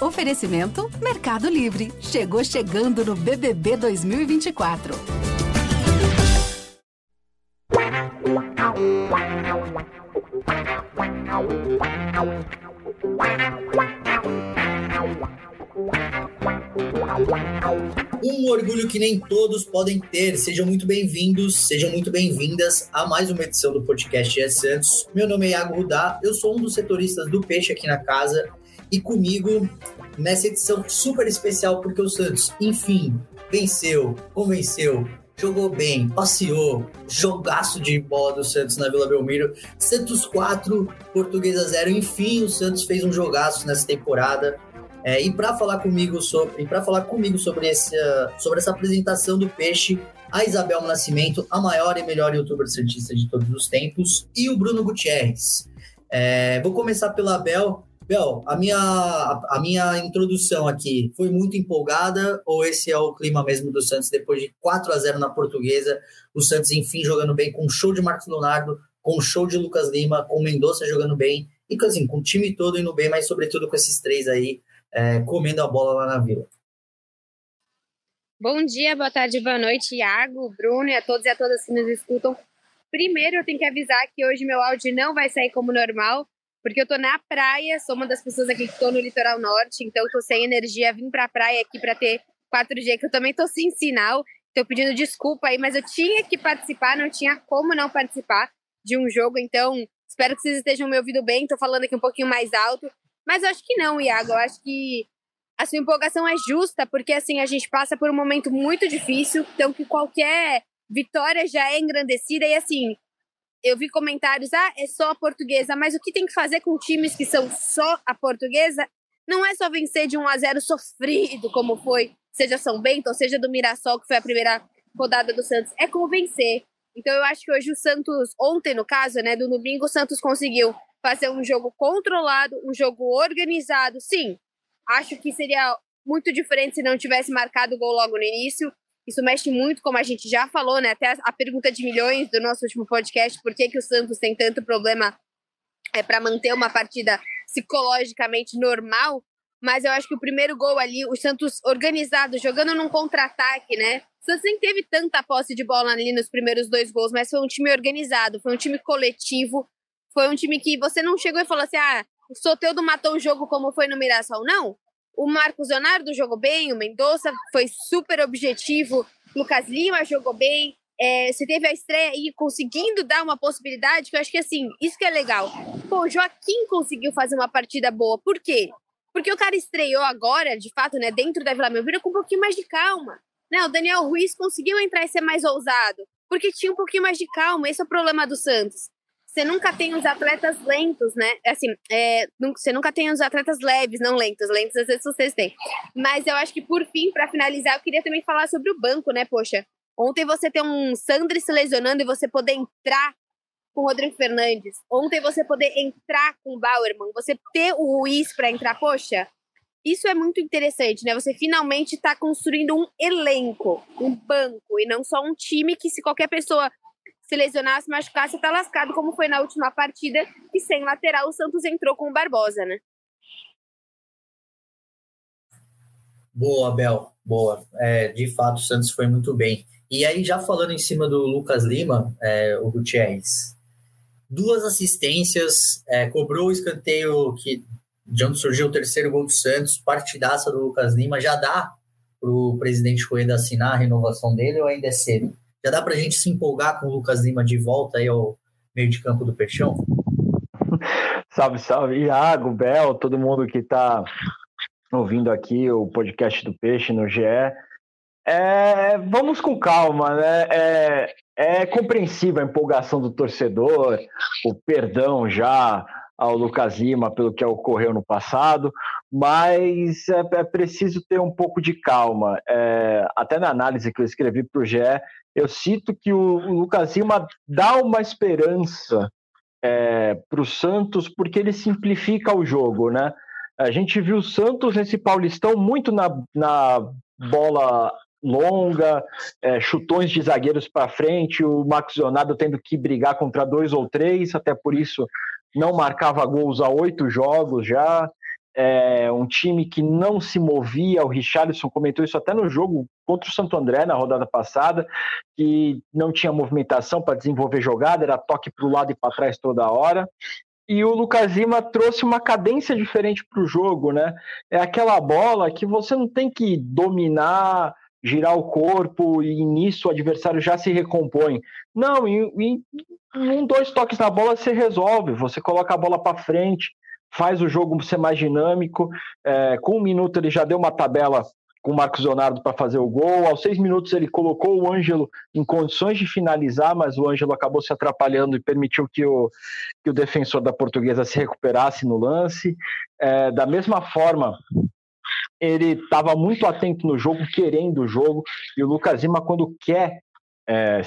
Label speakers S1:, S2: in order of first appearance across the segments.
S1: Oferecimento Mercado Livre. Chegou chegando no BBB 2024.
S2: Um orgulho que nem todos podem ter. Sejam muito bem-vindos, sejam muito bem-vindas a mais uma edição do podcast É Santos. Meu nome é Iago Rudá, eu sou um dos setoristas do Peixe aqui na casa e comigo nessa edição super especial porque o Santos, enfim, venceu, convenceu, jogou bem, passeou, jogaço de bola do Santos na Vila Belmiro. Santos 4, Portuguesa 0. Enfim, o Santos fez um jogaço nessa temporada. É, e para falar comigo sobre, para falar comigo sobre essa, sobre essa apresentação do peixe, a Isabel Nascimento, a maior e melhor youtuber santista de todos os tempos, e o Bruno Gutierrez. É, vou começar pela Bel. Bel, a minha, a, minha introdução aqui foi muito empolgada ou esse é o clima mesmo do Santos depois de 4 a 0 na Portuguesa? O Santos, enfim, jogando bem com show de Marcos Leonardo, com show de Lucas Lima, com Mendonça jogando bem e assim, com o time todo indo bem, mas sobretudo com esses três aí é, comendo a bola lá na Vila.
S3: Bom dia, boa tarde, boa noite, Iago, Bruno e a todos e a todas que nos escutam. Primeiro, eu tenho que avisar que hoje meu áudio não vai sair como normal, porque eu tô na praia, sou uma das pessoas aqui que tô no litoral norte, então tô sem energia, vim pra praia aqui para ter 4G, que eu também tô sem sinal, tô pedindo desculpa aí, mas eu tinha que participar, não tinha como não participar de um jogo, então espero que vocês estejam me ouvindo bem, tô falando aqui um pouquinho mais alto, mas eu acho que não, Iago. Eu acho que a sua empolgação é justa, porque assim, a gente passa por um momento muito difícil, então que qualquer vitória já é engrandecida e assim, eu vi comentários, ah, é só a portuguesa, mas o que tem que fazer com times que são só a portuguesa não é só vencer de 1 a 0 sofrido, como foi, seja São Bento ou seja do Mirassol, que foi a primeira rodada do Santos, é como vencer. Então eu acho que hoje o Santos, ontem no caso, né, do domingo, o Santos conseguiu fazer um jogo controlado, um jogo organizado. Sim, acho que seria muito diferente se não tivesse marcado o gol logo no início. Isso mexe muito, como a gente já falou, né? Até a pergunta de milhões do nosso último podcast, por que, que o Santos tem tanto problema é, para manter uma partida psicologicamente normal. Mas eu acho que o primeiro gol ali, o Santos organizado, jogando num contra-ataque, né? O Santos nem teve tanta posse de bola ali nos primeiros dois gols, mas foi um time organizado, foi um time coletivo, foi um time que você não chegou e falou assim: ah, o Soteudo matou o jogo como foi no Mirassol. Não. O Marcos Leonardo jogou bem, o Mendonça foi super objetivo, Lucas Lima jogou bem. É, você teve a estreia aí conseguindo dar uma possibilidade, que eu acho que assim, isso que é legal. Pô, o Joaquim conseguiu fazer uma partida boa. Por quê? Porque o cara estreou agora, de fato, né, dentro da Vila Belmiro com um pouquinho mais de calma. Né, o Daniel Ruiz conseguiu entrar e ser mais ousado, porque tinha um pouquinho mais de calma. Esse é o problema do Santos você nunca tem os atletas lentos, né? Assim, é, você nunca tem os atletas leves, não lentos. Lentos às vezes vocês têm. Mas eu acho que, por fim, para finalizar, eu queria também falar sobre o banco, né? Poxa, ontem você ter um Sandri se lesionando e você poder entrar com o Rodrigo Fernandes. Ontem você poder entrar com o Bauerman, você ter o Ruiz para entrar, poxa, isso é muito interessante, né? Você finalmente está construindo um elenco, um banco, e não só um time que, se qualquer pessoa se lesionar, se machucar, você tá lascado, como foi na última partida, e sem lateral o Santos entrou com o Barbosa, né?
S2: Boa, Bel, boa. É, de fato, o Santos foi muito bem. E aí, já falando em cima do Lucas Lima, é, o Gutierrez, duas assistências, é, cobrou o escanteio que, de onde surgiu o terceiro gol do Santos, partidaça do Lucas Lima, já dá para o presidente Rueda assinar a renovação dele ou ainda é cedo? Já dá para a gente se empolgar com o Lucas Lima de volta aí ao meio de campo do Peixão?
S4: salve, salve, Iago, Bel, todo mundo que está ouvindo aqui o podcast do Peixe no GE. É, vamos com calma, né? É, é compreensível a empolgação do torcedor, o perdão já ao Lucas Lima pelo que ocorreu no passado, mas é, é preciso ter um pouco de calma. É, até na análise que eu escrevi para o GE, eu cito que o, o Lucas Lima dá uma esperança é, para o Santos porque ele simplifica o jogo, né? A gente viu o Santos nesse Paulistão muito na, na bola longa, é, chutões de zagueiros para frente, o Max Leonardo tendo que brigar contra dois ou três, até por isso não marcava gols há oito jogos já. É, um time que não se movia. O Richarlison comentou isso até no jogo contra o Santo André na rodada passada, que não tinha movimentação para desenvolver jogada, era toque para o lado e para trás toda hora. E o Lucas Lima trouxe uma cadência diferente para o jogo, né? É aquela bola que você não tem que dominar, girar o corpo e nisso o adversário já se recompõe. Não, em, em um, dois toques na bola você resolve. Você coloca a bola para frente, faz o jogo ser mais dinâmico. É, com um minuto ele já deu uma tabela com o Marcos Leonardo para fazer o gol. Aos seis minutos ele colocou o Ângelo em condições de finalizar, mas o Ângelo acabou se atrapalhando e permitiu que o, que o defensor da portuguesa se recuperasse no lance. É, da mesma forma, ele estava muito atento no jogo, querendo o jogo, e o Lucas Lima, quando quer é,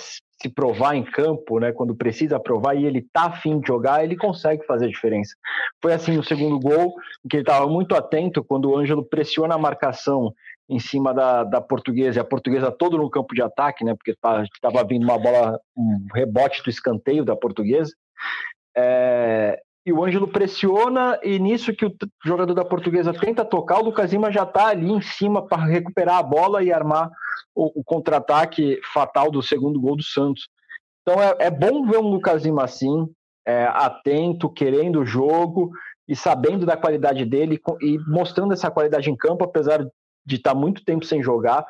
S4: se provar em campo, né, quando precisa provar e ele tá afim de jogar, ele consegue fazer a diferença. Foi assim no segundo gol, que ele estava muito atento quando o Ângelo pressiona a marcação em cima da, da portuguesa, e a portuguesa todo no campo de ataque, né, porque estava tá, vindo uma bola, um rebote do escanteio da portuguesa. É, e o Ângelo pressiona, e nisso que o jogador da portuguesa tenta tocar, o Lucas Lima já está ali em cima para recuperar a bola e armar o, o contra-ataque fatal do segundo gol do Santos. Então é, é bom ver um Lucas Lima assim, é, atento, querendo o jogo e sabendo da qualidade dele e mostrando essa qualidade em campo, apesar de estar tá muito tempo sem jogar.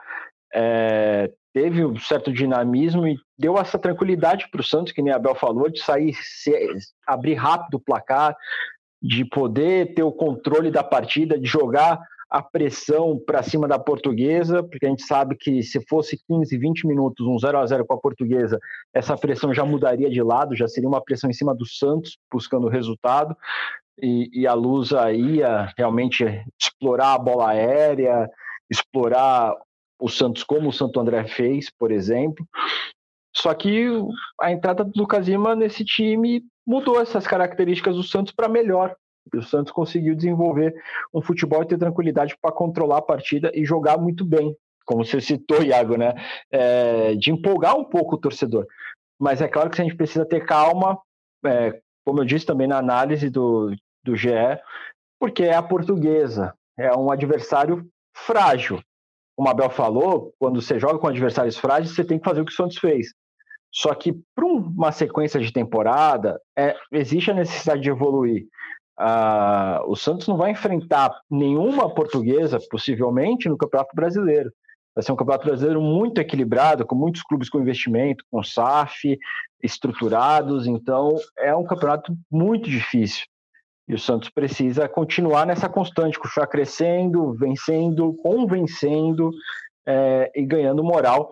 S4: É, teve um certo dinamismo e deu essa tranquilidade para o Santos, que nem a Abel falou, de sair, abrir rápido o placar, de poder ter o controle da partida, de jogar a pressão para cima da portuguesa, porque a gente sabe que se fosse 15, 20 minutos, um 0 a 0 com a portuguesa, essa pressão já mudaria de lado, já seria uma pressão em cima do Santos, buscando o resultado, e, e a Lusa ia realmente explorar a bola aérea, explorar o Santos como o Santo André fez, por exemplo. Só que a entrada do Lima nesse time mudou essas características do Santos para melhor. O Santos conseguiu desenvolver um futebol e ter tranquilidade para controlar a partida e jogar muito bem, como você citou, Iago, né? É, de empolgar um pouco o torcedor. Mas é claro que a gente precisa ter calma, é, como eu disse também na análise do, do GE, porque é a portuguesa, é um adversário frágil como Abel falou, quando você joga com adversários frágeis, você tem que fazer o que o Santos fez. Só que para uma sequência de temporada, é, existe a necessidade de evoluir. Ah, o Santos não vai enfrentar nenhuma portuguesa, possivelmente, no Campeonato Brasileiro. Vai ser um Campeonato Brasileiro muito equilibrado, com muitos clubes com investimento, com SAF, estruturados. Então, é um campeonato muito difícil. E o Santos precisa continuar nessa constante, continuar crescendo, vencendo, convencendo é, e ganhando moral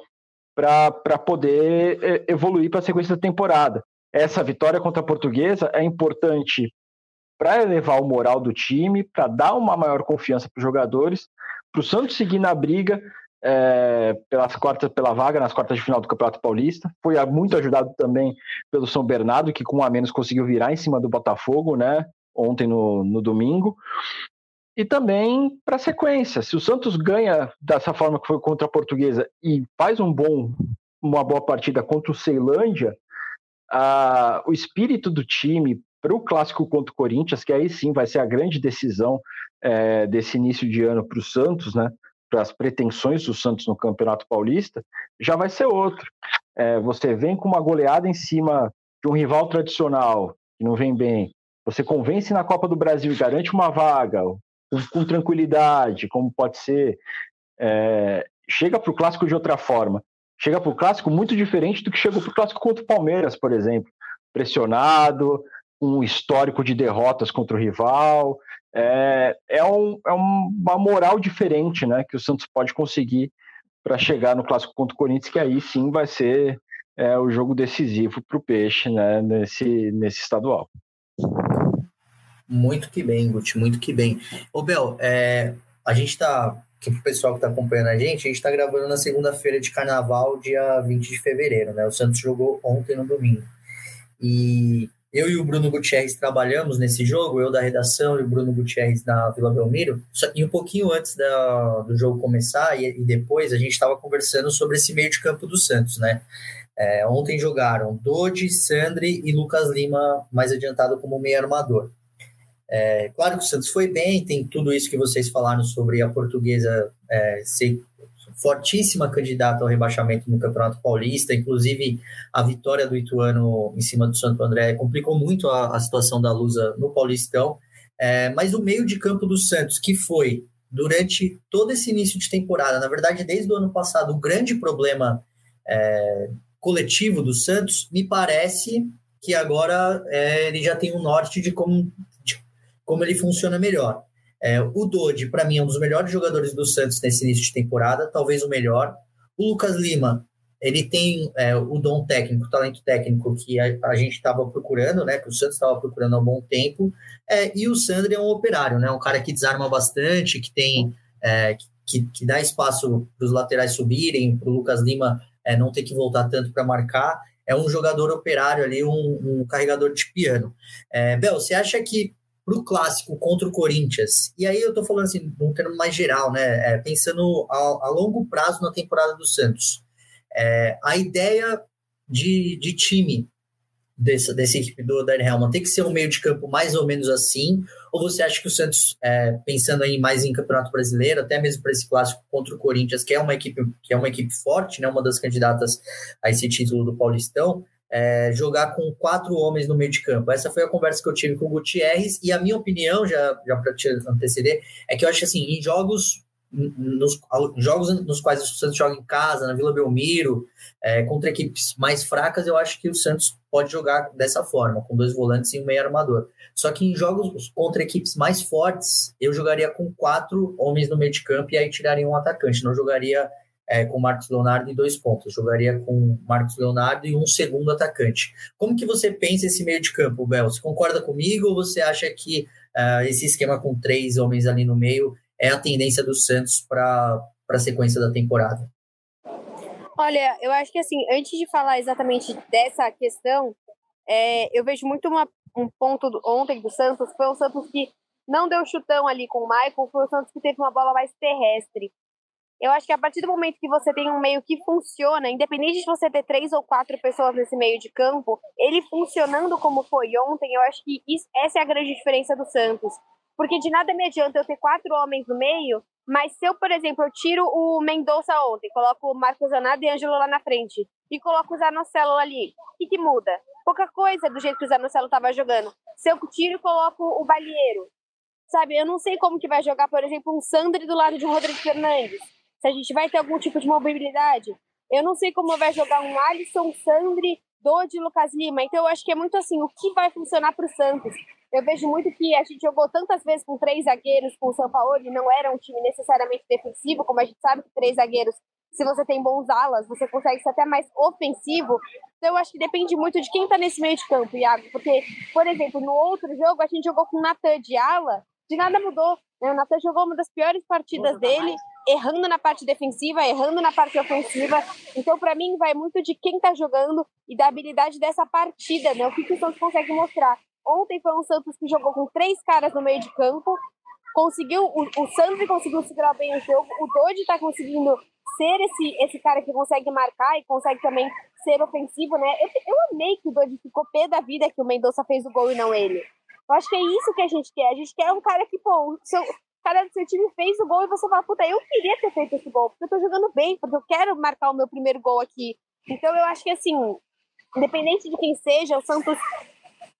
S4: para poder é, evoluir para a sequência da temporada. Essa vitória contra a Portuguesa é importante para elevar o moral do time, para dar uma maior confiança para os jogadores, para o Santos seguir na briga é, pelas quartas, pela vaga nas quartas de final do Campeonato Paulista. Foi muito ajudado também pelo São Bernardo, que com um a menos conseguiu virar em cima do Botafogo, né? Ontem no, no domingo. E também para a sequência. Se o Santos ganha dessa forma que foi contra a Portuguesa e faz um bom, uma boa partida contra o Ceilândia, o espírito do time para o clássico contra o Corinthians, que aí sim vai ser a grande decisão é, desse início de ano para o Santos, né? Para as pretensões do Santos no Campeonato Paulista, já vai ser outro. É, você vem com uma goleada em cima de um rival tradicional que não vem bem, você convence na Copa do Brasil e garante uma vaga com, com tranquilidade, como pode ser, é, chega para o clássico de outra forma. Chega para o clássico muito diferente do que chegou para o clássico contra o Palmeiras, por exemplo. Pressionado, um histórico de derrotas contra o rival. É, é, um, é uma moral diferente né, que o Santos pode conseguir para chegar no clássico contra o Corinthians, que aí sim vai ser é, o jogo decisivo para o Peixe né, nesse, nesse estadual.
S2: Muito que bem, Guti, muito que bem. Ô, Bel, é, a gente tá, aqui pro pessoal que tá acompanhando a gente, a gente tá gravando na segunda-feira de carnaval, dia 20 de fevereiro, né? O Santos jogou ontem no domingo. E eu e o Bruno Gutierrez trabalhamos nesse jogo, eu da redação e o Bruno Gutierrez na Vila Belmiro. E um pouquinho antes da, do jogo começar e, e depois, a gente estava conversando sobre esse meio de campo do Santos, né? É, ontem jogaram Dodi, Sandri e Lucas Lima, mais adiantado como meio armador. É, claro que o Santos foi bem, tem tudo isso que vocês falaram sobre a portuguesa é, ser fortíssima candidata ao rebaixamento no Campeonato Paulista, inclusive a vitória do Ituano em cima do Santo André complicou muito a, a situação da Lusa no Paulistão, é, mas o meio de campo do Santos, que foi durante todo esse início de temporada, na verdade desde o ano passado, o grande problema é, coletivo do Santos, me parece que agora é, ele já tem um norte de como, de como ele funciona melhor. É, o Dodi, para mim, é um dos melhores jogadores do Santos nesse início de temporada, talvez o melhor. O Lucas Lima, ele tem é, o dom técnico, o talento técnico que a, a gente estava procurando, né? Que o Santos estava procurando há um bom tempo. É, e o Sandro é um operário, né? Um cara que desarma bastante, que tem é, que, que dá espaço para os laterais subirem, para o Lucas Lima é, não ter que voltar tanto para marcar. É um jogador operário ali, um, um carregador de piano. É, Bel, você acha que para o clássico contra o Corinthians, e aí eu estou falando assim, num termo mais geral, né? É, pensando a, a, longo prazo na temporada do Santos. É, a ideia de, de time dessa, dessa equipe do Dani Helman tem que ser um meio de campo mais ou menos assim? Ou você acha que o Santos, é, pensando aí mais em Campeonato Brasileiro, até mesmo para esse clássico contra o Corinthians, que é uma equipe que é uma equipe forte, né, uma das candidatas a esse título do Paulistão, é, jogar com quatro homens no meio de campo. Essa foi a conversa que eu tive com o Gutierrez, e a minha opinião, já, já para te anteceder, é que eu acho assim, em jogos nos jogos nos quais o Santos joga em casa, na Vila Belmiro, é, contra equipes mais fracas, eu acho que o Santos pode jogar dessa forma, com dois volantes e um meio armador. Só que em jogos contra equipes mais fortes, eu jogaria com quatro homens no meio de campo e aí tiraria um atacante. Não jogaria é, com Marcos Leonardo em dois pontos. Jogaria com Marcos Leonardo e um segundo atacante. Como que você pensa esse meio de campo, Bel? Você concorda comigo ou você acha que uh, esse esquema com três homens ali no meio é a tendência do Santos para a sequência da temporada?
S3: Olha, eu acho que assim, antes de falar exatamente dessa questão, é, eu vejo muito uma, um ponto do, ontem do Santos, foi um Santos que não deu chutão ali com o Michael, foi o Santos que teve uma bola mais terrestre. Eu acho que a partir do momento que você tem um meio que funciona, independente de você ter três ou quatro pessoas nesse meio de campo, ele funcionando como foi ontem, eu acho que isso, essa é a grande diferença do Santos. Porque de nada me adianta eu ter quatro homens no meio, mas se eu, por exemplo, eu tiro o Mendonça ontem, coloco o Marcos Zanada e Ângelo lá na frente, e coloco o Zanocelo ali, o que, que muda? Pouca coisa do jeito que o Zanocelo estava jogando. Se eu tiro e coloco o Balieiro, sabe? Eu não sei como que vai jogar, por exemplo, um Sandri do lado de um Rodrigo Fernandes. Se a gente vai ter algum tipo de mobilidade. Eu não sei como vai jogar um Alisson, Sandri, Dodi Lucas Lima. Então eu acho que é muito assim, o que vai funcionar para o Santos? Eu vejo muito que a gente jogou tantas vezes com três zagueiros com o São Paulo e não era um time necessariamente defensivo, como a gente sabe que três zagueiros, se você tem bons alas, você consegue ser até mais ofensivo. Então eu acho que depende muito de quem está nesse meio de campo, Iago. Porque, por exemplo, no outro jogo a gente jogou com o Natan de ala, de nada mudou. Né? O Natan jogou uma das piores partidas dele, errando na parte defensiva, errando na parte ofensiva. Então, para mim, vai muito de quem está jogando e da habilidade dessa partida, né? O que, que o Santos consegue mostrar. Ontem foi um Santos que jogou com três caras no meio de campo. Conseguiu, o, o Santos conseguiu segurar bem o jogo. O Dodi está conseguindo ser esse, esse cara que consegue marcar e consegue também ser ofensivo, né? Eu, eu amei que o Dodi ficou pé da vida que o Mendonça fez o gol e não ele. Eu acho que é isso que a gente quer. A gente quer um cara que, pô, o seu, cara do seu time fez o gol e você fala, puta, eu queria ter feito esse gol, porque eu tô jogando bem, porque eu quero marcar o meu primeiro gol aqui. Então eu acho que assim, independente de quem seja, o Santos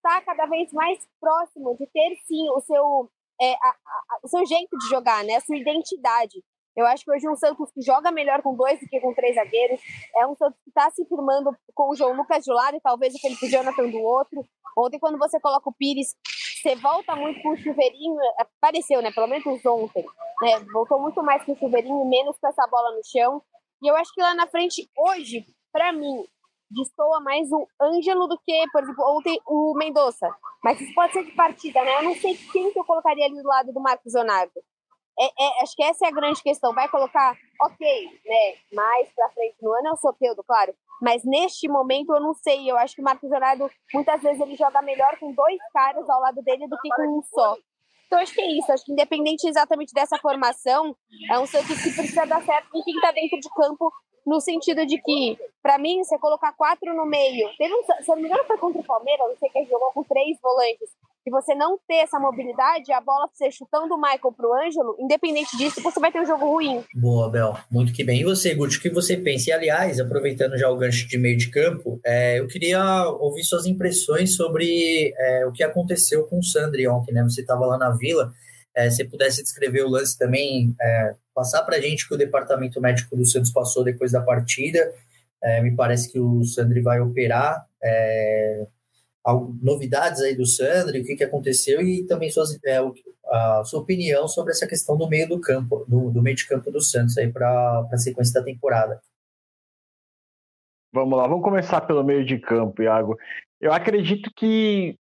S3: está cada vez mais próximo de ter sim o seu, é, a, a, o seu jeito de jogar, né? A sua identidade. Eu acho que hoje um Santos que joga melhor com dois do que com três zagueiros. É um Santos que está se firmando com o João Lucas de um lado e talvez o Felipe Jonathan do outro. Ontem, quando você coloca o Pires, você volta muito com o chuveirinho. Apareceu, né? Pelo menos ontem. Né? Voltou muito mais com o chuveirinho menos com essa bola no chão. E eu acho que lá na frente, hoje, para mim, destoa mais o Ângelo do que, por exemplo, ontem o Mendonça. Mas isso pode ser de partida, né? Eu não sei quem que eu colocaria ali do lado do Marcos Leonardo. É, é, acho que essa é a grande questão. Vai colocar, ok, né? Mais pra frente no ano é o Soteudo, claro. Mas neste momento eu não sei. Eu acho que o Marcos Leonardo, muitas vezes, ele joga melhor com dois caras ao lado dele do que com um só. Então acho que é isso. Acho que independente exatamente dessa formação, é um Santos que precisa dar certo com quem está dentro de campo no sentido de que, para mim, você colocar quatro no meio. Teve um, se não me engano, foi contra o Palmeiras, não sei quem jogou com três volantes. de você não ter essa mobilidade, a bola ser chutando o Michael pro Ângelo, independente disso, você vai ter um jogo ruim.
S2: Boa, Bel. Muito que bem. E você, Guti, o que você pensa? E, aliás, aproveitando já o gancho de meio de campo, é, eu queria ouvir suas impressões sobre é, o que aconteceu com o Sandri ontem, né? Você estava lá na Vila, é, se pudesse descrever o lance também, é, passar para a gente que o departamento médico do Santos passou depois da partida. É, me parece que o Sandri vai operar. É, novidades aí do Sandri, o que, que aconteceu e também suas, é, a sua opinião sobre essa questão do meio do campo, do, do meio de campo do Santos aí para a sequência da temporada.
S4: Vamos lá, vamos começar pelo meio de campo, Iago. Eu acredito que,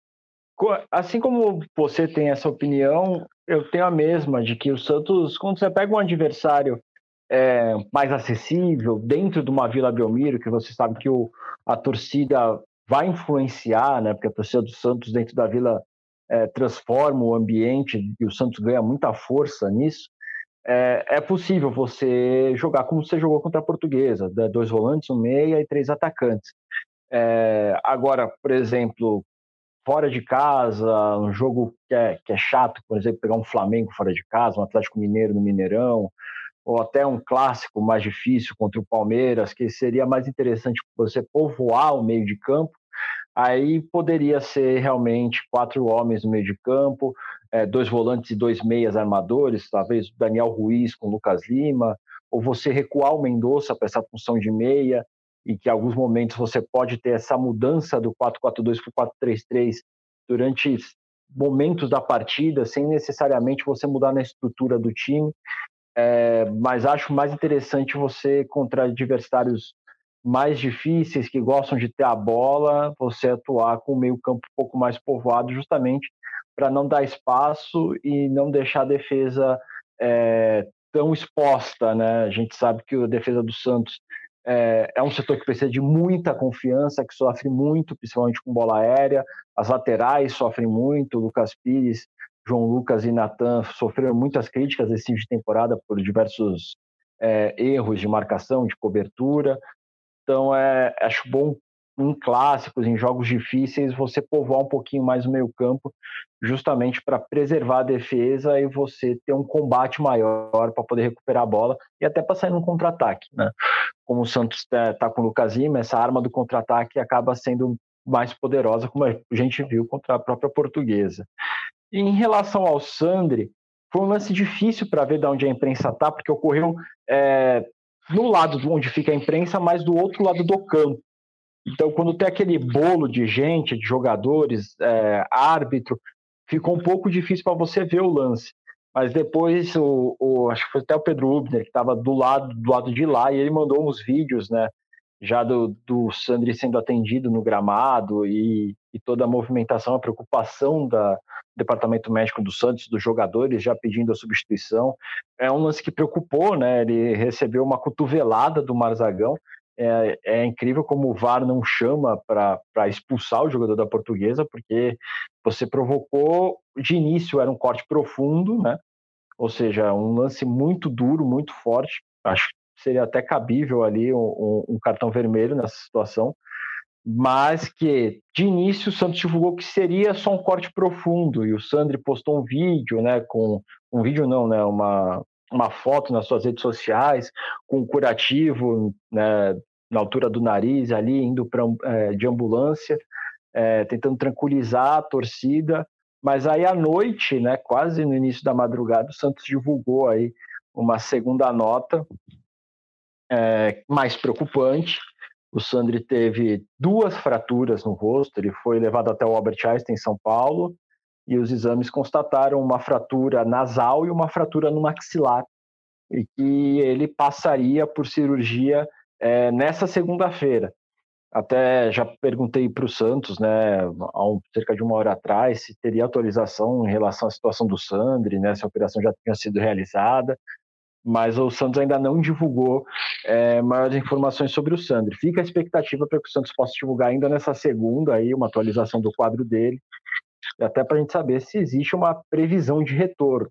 S4: assim como você tem essa opinião, eu tenho a mesma, de que o Santos, quando você pega um adversário é, mais acessível, dentro de uma Vila Belmiro, que você sabe que o, a torcida vai influenciar, né? Porque a torcida do Santos dentro da Vila é, transforma o ambiente e o Santos ganha muita força nisso. É, é, possível você jogar como você jogou contra a Portuguesa, né, dois volantes, um meia e três atacantes. É, agora, por exemplo, fora de casa, um jogo que é, que é chato, por exemplo, pegar um Flamengo fora de casa, um Atlético Mineiro no Mineirão, ou até um clássico mais difícil contra o Palmeiras, que seria mais interessante você povoar o meio de campo, aí poderia ser realmente quatro homens no meio de campo, é, dois volantes e dois meias armadores, talvez Daniel Ruiz com Lucas Lima, ou você recuar o Mendonça para essa função de meia, e que em alguns momentos você pode ter essa mudança do 4-4-2 para o 4-3-3 durante momentos da partida, sem necessariamente você mudar na estrutura do time. É, mas acho mais interessante você contra adversários mais difíceis que gostam de ter a bola, você atuar com o meio campo um pouco mais povoado, justamente para não dar espaço e não deixar a defesa é, tão exposta, né? A gente sabe que a defesa do Santos é, é, um setor que precisa de muita confiança, que sofre muito, principalmente com bola aérea. As laterais sofrem muito. Lucas Pires João Lucas e Natan sofreram muitas críticas esse de temporada por diversos é, erros de marcação, de cobertura. Então, é, acho bom em clássicos, em jogos difíceis, você povoar um pouquinho mais o meio campo, justamente para preservar a defesa e você ter um combate maior para poder recuperar a bola e até para sair num contra-ataque. Né? Como o Santos está tá com o Lucas Lima, essa arma do contra-ataque acaba sendo mais poderosa, como a gente viu contra a própria portuguesa. Em relação ao Sandri, foi um lance difícil para ver de onde a imprensa está, porque ocorreu é, no lado onde fica a imprensa, mas do outro lado do campo. Então, quando tem aquele bolo de gente, de jogadores, é, árbitro, ficou um pouco difícil para você ver o lance. Mas depois, o, o, acho que foi até o Pedro Ubner, que estava do lado, do lado de lá, e ele mandou uns vídeos, né? já do, do Sandri sendo atendido no gramado e, e toda a movimentação, a preocupação da, do departamento médico do Santos, dos jogadores já pedindo a substituição. É um lance que preocupou, né? Ele recebeu uma cotovelada do Marzagão. É, é incrível como o VAR não chama para expulsar o jogador da portuguesa, porque você provocou, de início era um corte profundo, né? Ou seja, um lance muito duro, muito forte. Acho seria até cabível ali um, um, cartão vermelho nessa situação, mas que de início o Santos divulgou que seria só um corte profundo e o Sandri postou um vídeo, né, com um vídeo não, né, uma uma foto nas suas redes sociais com um curativo, né, na altura do nariz ali indo para é, de ambulância, é, tentando tranquilizar a torcida, mas aí à noite, né, quase no início da madrugada, o Santos divulgou aí uma segunda nota é, mais preocupante. O Sandri teve duas fraturas no rosto, ele foi levado até o Albert Einstein em São Paulo e os exames constataram uma fratura nasal e uma fratura no maxilar e que ele passaria por cirurgia é, nessa segunda-feira. Até já perguntei para o Santos, né, há um, cerca de uma hora atrás, se teria atualização em relação à situação do Sandri, né, se a operação já tinha sido realizada mas o Santos ainda não divulgou é, maiores informações sobre o Sandri. Fica a expectativa para que o Santos possa divulgar ainda nessa segunda aí uma atualização do quadro dele, até para a gente saber se existe uma previsão de retorno.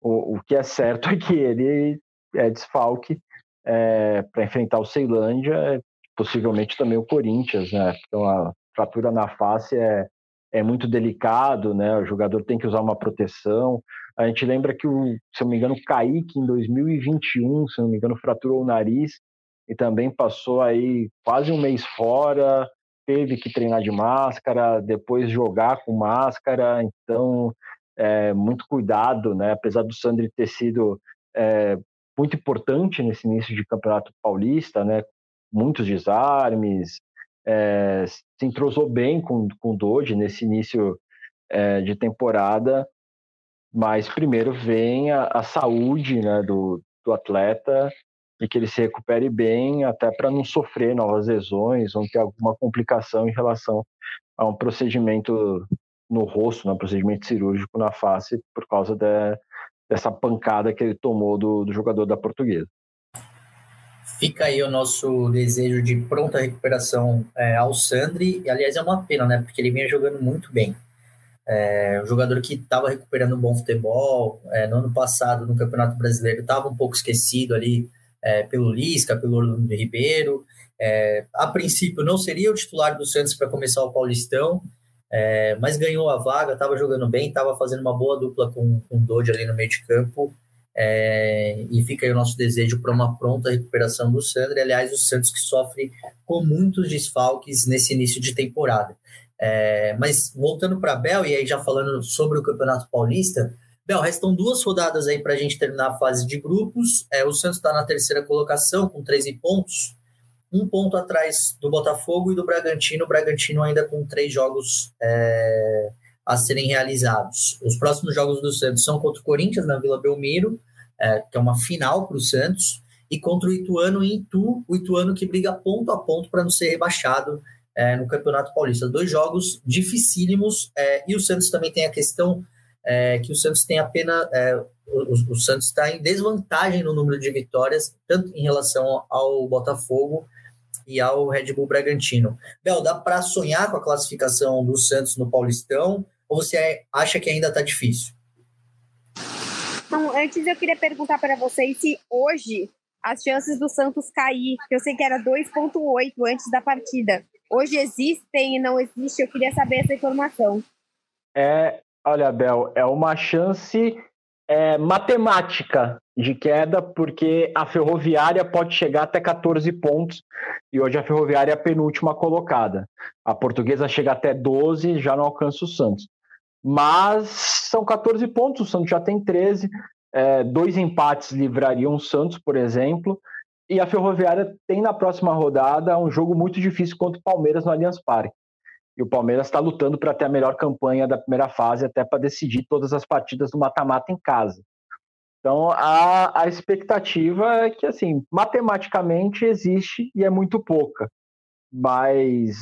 S4: O, o que é certo é que ele é desfalque é, para enfrentar o Ceilândia, possivelmente também o Corinthians, né? Então a fratura na face é, é muito delicado, né? O jogador tem que usar uma proteção. A gente lembra que, o, se não me engano, o Kaique, em 2021, se não me engano, fraturou o nariz e também passou aí quase um mês fora, teve que treinar de máscara, depois jogar com máscara, então é, muito cuidado, né? Apesar do Sandri ter sido é, muito importante nesse início de campeonato paulista, né? Muitos desarmes, é, se entrosou bem com, com o Doge nesse início é, de temporada, mas primeiro vem a, a saúde né, do, do atleta e que ele se recupere bem, até para não sofrer novas lesões ou ter alguma complicação em relação a um procedimento no rosto, né, um procedimento cirúrgico na face, por causa de, dessa pancada que ele tomou do, do jogador da portuguesa.
S2: Fica aí o nosso desejo de pronta recuperação é, ao Sandri, e aliás é uma pena, né, porque ele vinha jogando muito bem. É, um jogador que estava recuperando um bom futebol, é, no ano passado no Campeonato Brasileiro estava um pouco esquecido ali é, pelo Lisca, pelo Orlando Ribeiro. É, a princípio não seria o titular do Santos para começar o Paulistão, é, mas ganhou a vaga, estava jogando bem, estava fazendo uma boa dupla com, com o Dodge ali no meio de campo. É, e fica aí o nosso desejo para uma pronta recuperação do Sandro. Aliás, o Santos que sofre com muitos desfalques nesse início de temporada. É, mas voltando para Bel, e aí já falando sobre o Campeonato Paulista, Bel, restam duas rodadas aí para a gente terminar a fase de grupos. É, o Santos está na terceira colocação com 13 pontos, um ponto atrás do Botafogo e do Bragantino. O Bragantino ainda com três jogos é, a serem realizados. Os próximos jogos do Santos são contra o Corinthians na Vila Belmiro, é, que é uma final para o Santos, e contra o Ituano em Itu, o Ituano que briga ponto a ponto para não ser rebaixado é, no Campeonato Paulista. Dois jogos dificílimos, é, e o Santos também tem a questão é, que o Santos tem apenas. É, o, o, Santos está em desvantagem no número de vitórias, tanto em relação ao Botafogo e ao Red Bull Bragantino. Bel, dá para sonhar com a classificação do Santos no Paulistão ou você acha que ainda está difícil?
S3: Então, antes eu queria perguntar para vocês se hoje as chances do Santos cair, que eu sei que era 2,8 antes da partida, hoje existem e não existe? Eu queria saber essa informação.
S4: É, Olha, Bel, é uma chance é, matemática de queda, porque a Ferroviária pode chegar até 14 pontos, e hoje a Ferroviária é a penúltima colocada. A Portuguesa chega até 12, já não alcança o Santos. Mas são 14 pontos, o Santos já tem 13, é, dois empates livrariam o Santos, por exemplo, e a Ferroviária tem na próxima rodada um jogo muito difícil contra o Palmeiras no Allianz Parque. E o Palmeiras está lutando para ter a melhor campanha da primeira fase, até para decidir todas as partidas do mata-mata em casa. Então, a, a expectativa é que, assim, matematicamente existe e é muito pouca. Mas,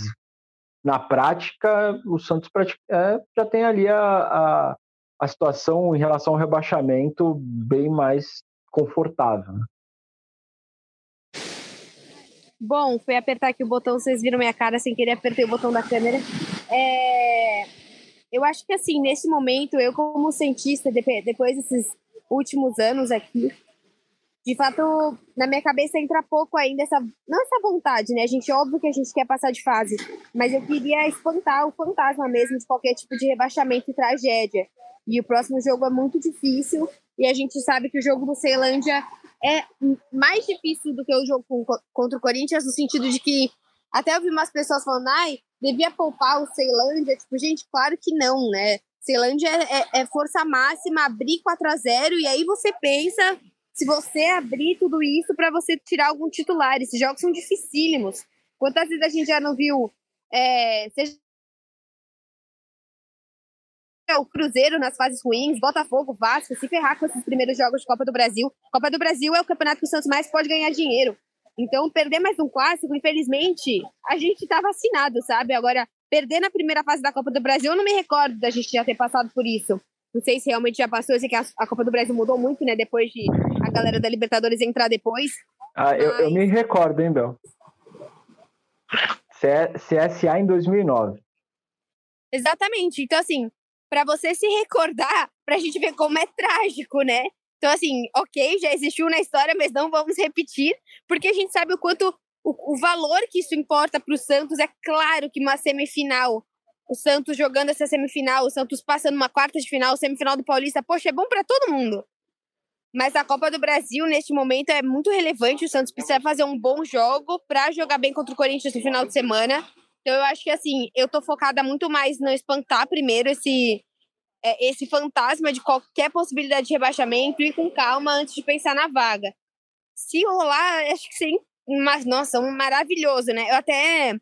S4: na prática, o Santos é, já tem ali a, a, a, situação em relação ao rebaixamento bem mais confortável. Né?
S3: Bom, fui apertar aqui o botão, vocês viram minha cara sem querer, apertei o botão da câmera. É... Eu acho que, assim, nesse momento, eu, como cientista, depois desses últimos anos aqui, de fato, na minha cabeça entra pouco ainda essa. Não essa vontade, né? A gente, óbvio que a gente quer passar de fase, mas eu queria espantar o fantasma mesmo de qualquer tipo de rebaixamento e tragédia. E o próximo jogo é muito difícil, e a gente sabe que o jogo do Ceilândia é mais difícil do que o jogo contra o Corinthians, no sentido de que até eu vi umas pessoas falando, ai, devia poupar o Ceilândia. Tipo, gente, claro que não, né? Ceilândia é, é, é força máxima, abrir 4 a 0 e aí você pensa se você abrir tudo isso para você tirar algum titular. Esses jogos são dificílimos. Quantas vezes a gente já não viu, é, seja o Cruzeiro nas fases ruins, Botafogo, Vasco, se ferrar com esses primeiros jogos de Copa do Brasil. Copa do Brasil é o campeonato que o Santos mais pode ganhar dinheiro. Então, perder mais um clássico, infelizmente, a gente tá vacinado, sabe? Agora, perder na primeira fase da Copa do Brasil, eu não me recordo da gente já ter passado por isso. Não sei se realmente já passou, eu sei que a, a Copa do Brasil mudou muito, né? Depois de a galera da Libertadores entrar depois.
S4: Ah, mas... eu, eu me recordo, hein, Bel? CSA em 2009.
S3: Exatamente. Então, assim, para você se recordar, pra gente ver como é trágico, né? Então, assim, ok, já existiu na história, mas não vamos repetir, porque a gente sabe o quanto o, o valor que isso importa para o Santos. É claro que uma semifinal o Santos jogando essa semifinal, o Santos passando uma quarta de final, semifinal do Paulista, poxa, é bom para todo mundo. Mas a Copa do Brasil, neste momento, é muito relevante. O Santos precisa fazer um bom jogo para jogar bem contra o Corinthians no final de semana. Então, eu acho que, assim, eu tô focada muito mais no espantar primeiro esse, é, esse fantasma de qualquer possibilidade de rebaixamento e com calma antes de pensar na vaga. Se rolar, acho que seria, mas, nossa, um maravilhoso, né? Eu até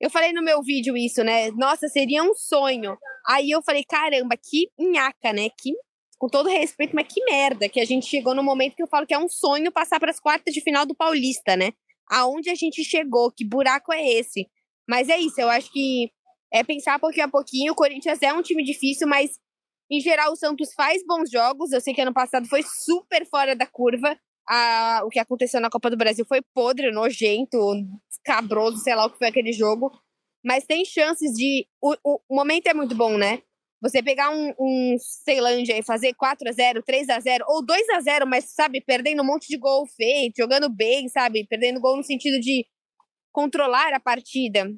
S3: eu falei no meu vídeo isso, né? Nossa, seria um sonho. Aí eu falei, caramba, que nhaca, né? Que, com todo respeito, mas que merda que a gente chegou no momento que eu falo que é um sonho passar para as quartas de final do Paulista, né? Aonde a gente chegou, que buraco é esse? Mas é isso, eu acho que é pensar pouquinho a pouquinho. O Corinthians é um time difícil, mas em geral o Santos faz bons jogos. Eu sei que ano passado foi super fora da curva. A, o que aconteceu na Copa do Brasil foi podre, nojento, cabroso, sei lá o que foi aquele jogo. Mas tem chances de. O, o, o momento é muito bom, né? Você pegar um, um Ceilândia e fazer 4 a 0 3 a 0 ou 2 a 0 mas, sabe, perdendo um monte de gol feito, jogando bem, sabe? Perdendo gol no sentido de controlar a partida.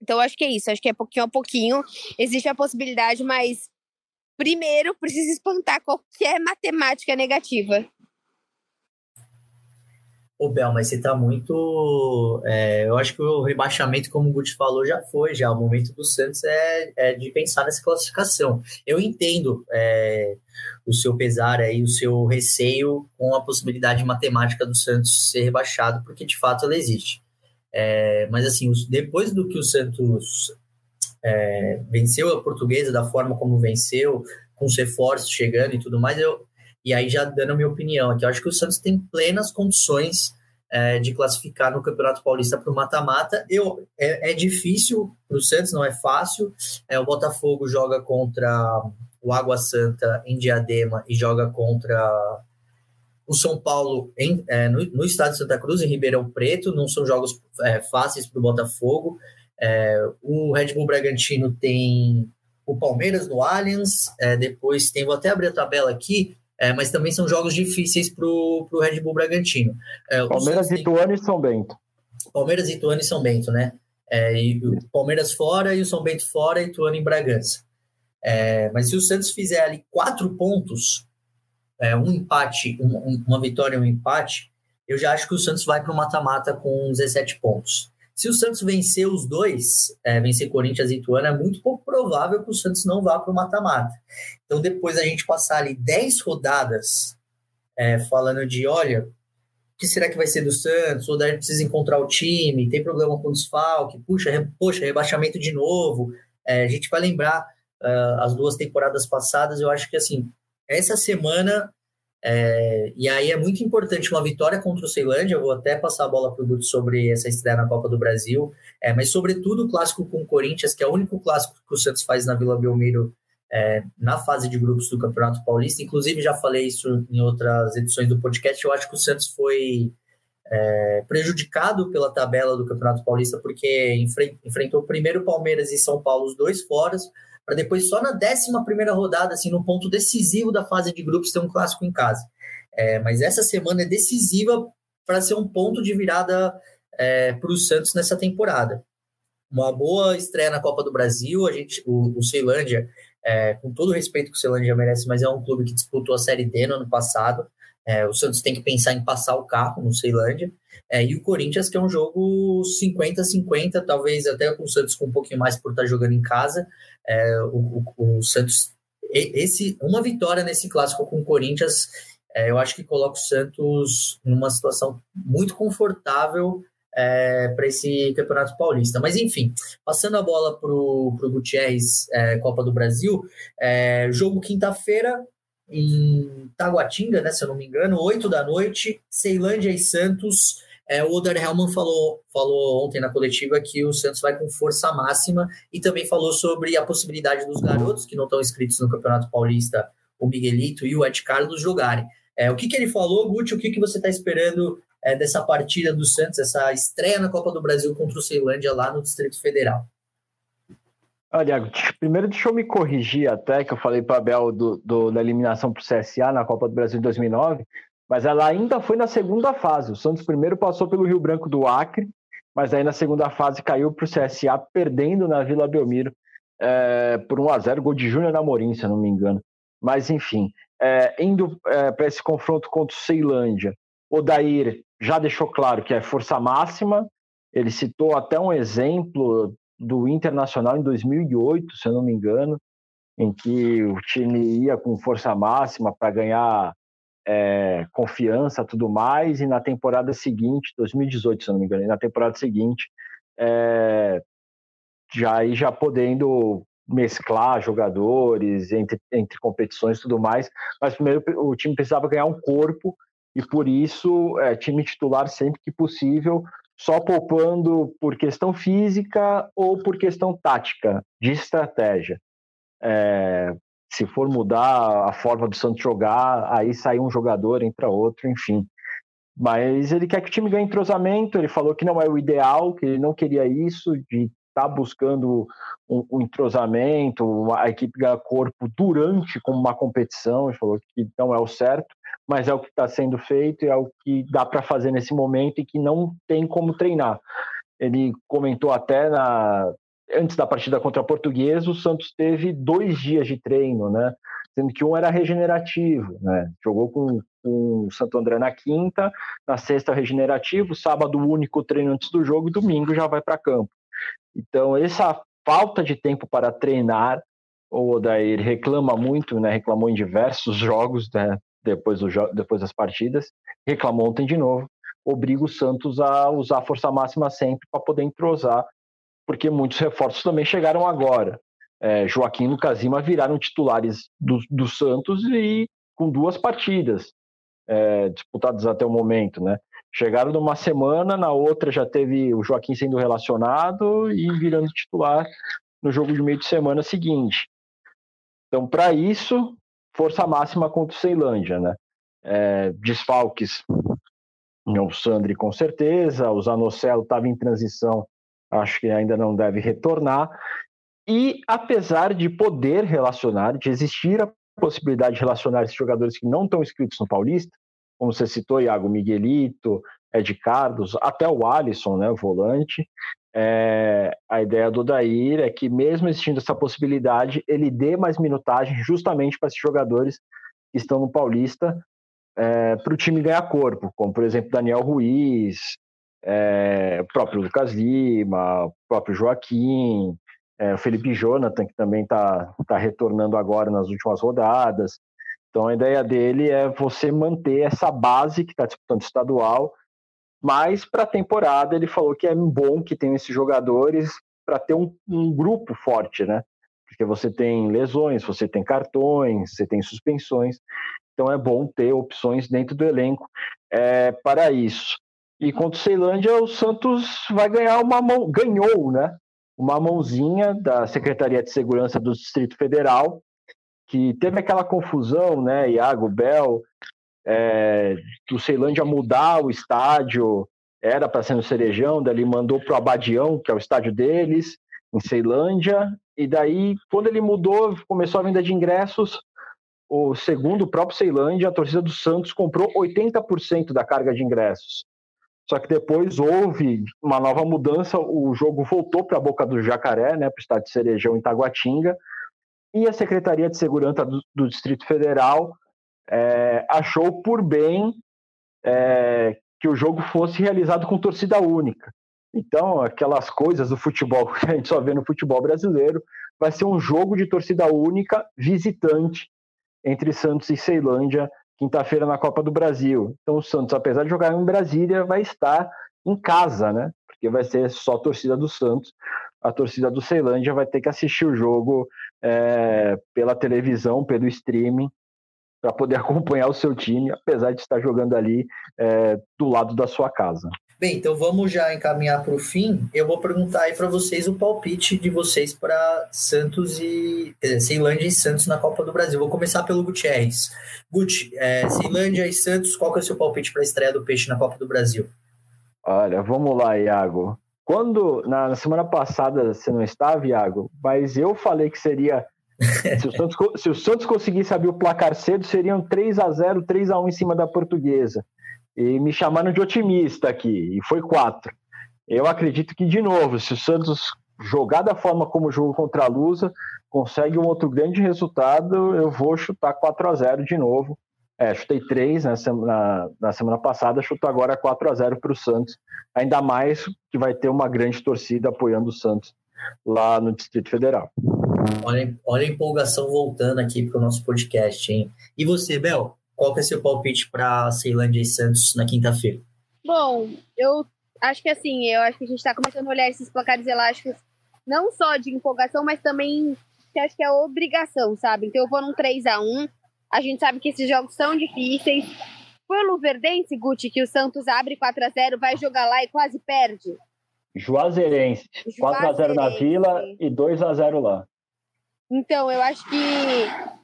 S3: Então, acho que é isso. Acho que é pouquinho a pouquinho. Existe a possibilidade, mas primeiro precisa espantar qualquer matemática negativa.
S2: Ô, Bel, mas você tá muito. É, eu acho que o rebaixamento, como o Guti falou, já foi, já. O momento do Santos é, é de pensar nessa classificação. Eu entendo é, o seu pesar aí, o seu receio com a possibilidade matemática do Santos ser rebaixado, porque de fato ela existe. É, mas assim, depois do que o Santos é, venceu a portuguesa da forma como venceu, com os reforços chegando e tudo mais, eu, e aí, já dando a minha opinião aqui, eu acho que o Santos tem plenas condições é, de classificar no Campeonato Paulista para o mata-mata. Eu, é, é difícil para o Santos, não é fácil. É, o Botafogo joga contra o Água Santa em Diadema e joga contra o São Paulo em, é, no, no, estado de Santa Cruz, em Ribeirão Preto. Não são jogos é, fáceis para o Botafogo. É, o Red Bull Bragantino tem o Palmeiras no Allianz, é, depois tem, vou até abrir a tabela aqui, é, mas também são jogos difíceis para o Red Bull Bragantino.
S4: É, Palmeiras, Ituano e São Bento.
S2: Palmeiras, Ituano e São Bento, né? E o Palmeiras fora e o São Bento fora e Ituano em Bragança. Mas se o Santos fizer ali quatro pontos, é, um empate, um, uma vitória e um empate, eu já acho que o Santos vai para o mata-mata com 17 pontos. Se o Santos vencer os dois, é, vencer Corinthians e Ituano, é muito pouco provável que o Santos não vá para o mata-mata. Então, depois a gente passar ali 10 rodadas é, falando de, olha, o que será que vai ser do Santos? O daí precisa encontrar o time, tem problema com o desfalque, puxa, re, poxa, rebaixamento de novo. É, a gente vai lembrar uh, as duas temporadas passadas, eu acho que assim, essa semana é, e aí é muito importante uma vitória contra o Ceilândia. Eu vou até passar a bola para o Guto sobre essa estreia na Copa do Brasil, é, mas sobretudo o clássico com o Corinthians, que é o único clássico que o Santos faz na Vila Belmiro é, na fase de grupos do Campeonato Paulista. Inclusive, já falei isso em outras edições do podcast. Eu acho que o Santos foi é, prejudicado pela tabela do Campeonato Paulista, porque enfrentou primeiro Palmeiras e São Paulo, os dois fora para depois só na 11 primeira rodada, assim, no ponto decisivo da fase de grupos, ter um clássico em casa. É, mas essa semana é decisiva para ser um ponto de virada é, para o Santos nessa temporada. Uma boa estreia na Copa do Brasil, a gente, o, o Ceilândia, é, com todo o respeito que o Ceilândia merece, mas é um clube que disputou a Série D no ano passado. É, o Santos tem que pensar em passar o carro no Ceilândia. É, e o Corinthians, que é um jogo 50-50, talvez até com o Santos com um pouquinho mais por estar jogando em casa, é, o, o, o, Santos, esse, uma vitória nesse clássico com o Corinthians, é, eu acho que coloca o Santos numa situação muito confortável é, para esse Campeonato Paulista. Mas enfim, passando a bola para o Gutierrez, é, Copa do Brasil, é, jogo quinta-feira em Taguatinga, né, se eu não me engano, 8 da noite, Ceilândia e Santos. É, o Oder Hellman falou, falou ontem na coletiva que o Santos vai com força máxima e também falou sobre a possibilidade dos garotos que não estão inscritos no Campeonato Paulista, o Miguelito e o Ed Carlos, jogarem. É, o que, que ele falou, Guti? O que, que você está esperando é, dessa partida do Santos, essa estreia na Copa do Brasil contra o Ceilândia lá no Distrito Federal?
S4: Olha, primeiro deixa eu me corrigir até, que eu falei para a Bel do, do, da eliminação para o CSA na Copa do Brasil em 2009 mas ela ainda foi na segunda fase. O Santos primeiro passou pelo Rio Branco do Acre, mas aí na segunda fase caiu para o CSA, perdendo na Vila Belmiro é, por 1 a 0 gol de Júnior Amorim, se eu não me engano. Mas, enfim, é, indo é, para esse confronto contra o Ceilândia, o Dair já deixou claro que é força máxima, ele citou até um exemplo do Internacional em 2008, se eu não me engano, em que o time ia com força máxima para ganhar é, confiança tudo mais, e na temporada seguinte, 2018, se não me engano, na temporada seguinte, é, já já podendo mesclar jogadores entre, entre competições e tudo mais, mas primeiro o time precisava ganhar um corpo e por isso é, time titular sempre que possível, só poupando por questão física ou por questão tática, de estratégia. É, se for mudar a forma do Santos jogar, aí sai um jogador, entra outro, enfim. Mas ele quer que o time ganhe entrosamento, ele falou que não é o ideal, que ele não queria isso, de estar tá buscando um, um, entrosamento, a equipe ganhar corpo durante como uma competição, ele falou que não é o certo, mas é o que está sendo feito e é o que dá para fazer nesse momento e que não tem como treinar. Ele comentou até na, antes da partida contra a Portuguesa, o Santos teve dois dias de treino, né? Sendo que um era regenerativo, né? Jogou com, com o Santo André na quinta, na sexta regenerativo, sábado único treino antes do jogo e domingo já vai para campo. Então, essa falta de tempo para treinar, o Odair reclama muito, né? Reclamou em diversos jogos, né? Depois, do, depois das partidas, reclamou ontem de novo, obriga o Santos a usar a força máxima sempre para poder entrosar, porque muitos reforços também chegaram agora. É, Joaquim e Lucas Lima viraram titulares do, do Santos e com duas partidas é, disputadas até o momento, né? Chegaram numa semana, na outra já teve o Joaquim sendo relacionado e virando titular no jogo de meio de semana seguinte. Então, para isso, força máxima contra o Ceilândia, né? É, desfalques, o Sandri com certeza, o Zanocelo estava em transição, acho que ainda não deve retornar. E apesar de poder relacionar, de existir a possibilidade de relacionar esses jogadores que não estão inscritos no Paulista, como você citou, Iago Miguelito, Ed Carlos, até o Alisson, né, o volante. É, a ideia do Dair é que, mesmo existindo essa possibilidade, ele dê mais minutagem justamente para esses jogadores que estão no Paulista é, para o time ganhar corpo, como, por exemplo, Daniel Ruiz, é, o próprio Lucas Lima, o próprio Joaquim, é, o Felipe Jonathan, que também está tá retornando agora nas últimas rodadas. Então a ideia dele é você manter essa base que está disputando estadual, mas para a temporada ele falou que é bom que tenha esses jogadores para ter um, um, grupo forte, né? Porque você tem lesões, você tem cartões, você tem suspensões, então é bom ter opções dentro do elenco é, para isso. E contra o Ceilândia, o Santos vai ganhar uma mão, ganhou, né? Uma mãozinha da Secretaria de Segurança do Distrito Federal que teve aquela confusão, né, Iago Bel, é, do Ceilândia mudar o estádio, era para ser no Cerejão, daí ele mandou para o Abadião, que é o estádio deles, em Ceilândia, e daí, quando ele mudou, começou a venda de ingressos, o segundo o próprio Ceilândia, a torcida do Santos comprou 80% da carga de ingressos. Só que depois houve uma nova mudança, o jogo voltou para a Boca do Jacaré, né, para o estádio Cerejão em Taguatinga, e a Secretaria de Segurança do, do Distrito Federal é, achou por bem é, que o jogo fosse realizado com torcida única. Então, aquelas coisas do futebol que a gente só vê no futebol brasileiro, vai ser um jogo de torcida única visitante entre Santos e Ceilândia, quinta-feira na Copa do Brasil. Então, o Santos, apesar de jogar em Brasília, vai estar em casa, né? Porque vai ser só a torcida do Santos a torcida do Ceilândia vai ter que assistir o jogo é, pela televisão, pelo streaming, para poder acompanhar o seu time, apesar de estar jogando ali é, do lado da sua casa.
S2: Bem, então vamos já encaminhar para o fim. Eu vou perguntar aí para vocês o palpite de vocês para Santos e é, Ceilândia e Santos na Copa do Brasil. Vou começar pelo Gutierrez. Guti, é, Ceilândia e Santos, qual que é o seu palpite para a estreia do Peixe na Copa do Brasil?
S4: Olha, vamos lá, Iago. Quando, na, na, semana passada, você não estava, Iago, mas eu falei que seria. se, o Santos, se o Santos conseguisse abrir o placar cedo, seriam 3 a 0 3 a 1 em cima da portuguesa. E me chamaram de otimista aqui, e foi 4. Eu acredito que, de novo, se o Santos jogar da forma como jogou contra a Lusa, consegue um outro grande resultado, eu vou chutar 4 a 0 de novo. É, chutei 3 na, na, na semana passada, chuto agora 4 a 0 para o Santos. Ainda mais que vai ter uma grande torcida apoiando o Santos lá no Distrito Federal.
S2: Olha, olha a empolgação voltando aqui para o nosso podcast, hein? E você, Bel, qual que é seu palpite para Ceilândia e Santos na quinta-feira?
S3: Bom, eu acho que assim, eu acho que a gente está começando a olhar esses placares elásticos não só de empolgação, mas também que acho que é obrigação, sabe? Então eu vou num 3 a 1 A gente sabe que esses jogos são difíceis. Foi o Luverdense, Guti, que o Santos abre 4 a 0 vai jogar lá e quase perde.
S4: Juazeirense. 4 a 0 na Vila e 2 a 0 lá.
S3: Então, eu acho que,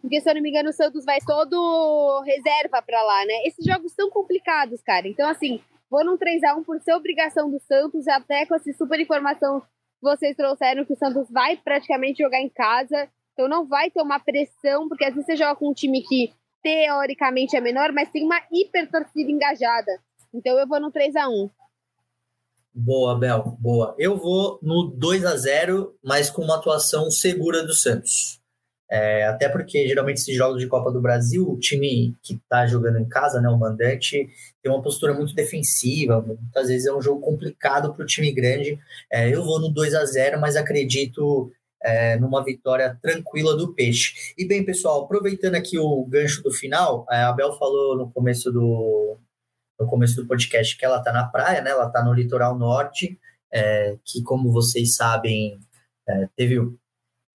S3: porque se eu não me engano, o Santos vai todo reserva para lá, né? Esses jogos são complicados, cara. Então, assim, vou num 3x1 por ser obrigação do Santos, até com essa super informação vocês trouxeram que o Santos vai praticamente jogar em casa, então não vai ter uma pressão, porque às vezes você joga com um time que teoricamente é menor, mas tem uma hiper torcida engajada. Então eu vou no 3 a 1
S2: Boa, Bel, boa. Eu vou no 2 a 0 mas com uma atuação segura do Santos. É, até porque geralmente esses jogos de Copa do Brasil, o time que está jogando em casa, né, o mandante, tem uma postura muito defensiva. Muitas vezes é um jogo complicado para o time grande. É, eu vou no 2 a 0 mas acredito é, numa vitória tranquila do Peixe. E bem, pessoal, aproveitando aqui o gancho do final, é, a Abel falou no começo do, no começo do podcast que ela está na praia, né? Ela está no litoral norte, é, que como vocês sabem, é, teve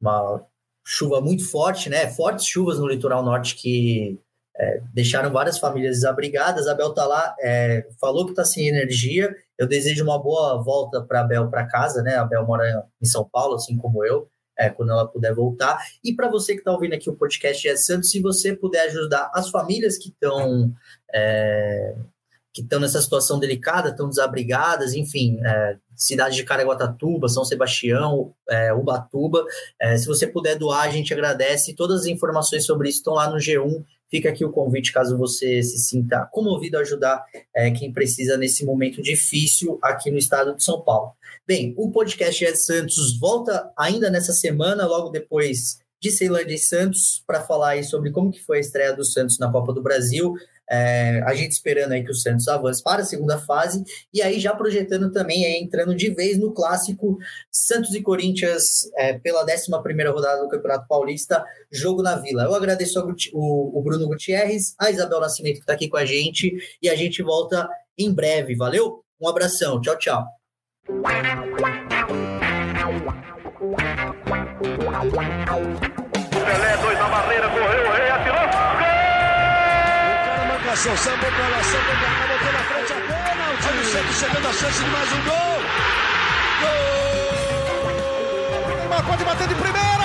S2: uma chuva muito forte, né? Fortes chuvas no litoral norte que é, deixaram várias famílias desabrigadas. A Bel tá lá, é, falou que tá sem energia. Eu desejo uma boa volta para a Bel para casa, né? A Bel mora em São Paulo, assim como eu. É, quando ela puder voltar. E para você que está ouvindo aqui o podcast é Santos, se você puder ajudar as famílias que estão é, que estão nessa situação delicada, estão desabrigadas, enfim, é, cidade de Caraguatatuba, São Sebastião, é, Ubatuba. É, se você puder doar, a gente agradece. Todas as informações sobre isso estão lá no G1. Fica aqui o convite caso você se sinta comovido a ajudar é, quem precisa nesse momento difícil aqui no estado de São Paulo. Bem, o podcast Ed Santos volta ainda nessa semana, logo depois de Ceilândia e Santos, para falar aí sobre como que foi a estreia do Santos na Copa do Brasil. É, a gente esperando aí que o Santos avance para a segunda fase e aí já projetando também, entrando de vez no clássico Santos e Corinthians é, pela 11 rodada do Campeonato Paulista, jogo na Vila. Eu agradeço ao, o, o Bruno Gutierrez, a Isabel Nascimento que está aqui com a gente e a gente volta em breve. Valeu? Um abração. Tchau, tchau.
S5: Pra lá, sambou pra cá, botou na frente a bola. O time sempre chegando a chance de mais um gol. Gol! Neymar pode bater de primeira.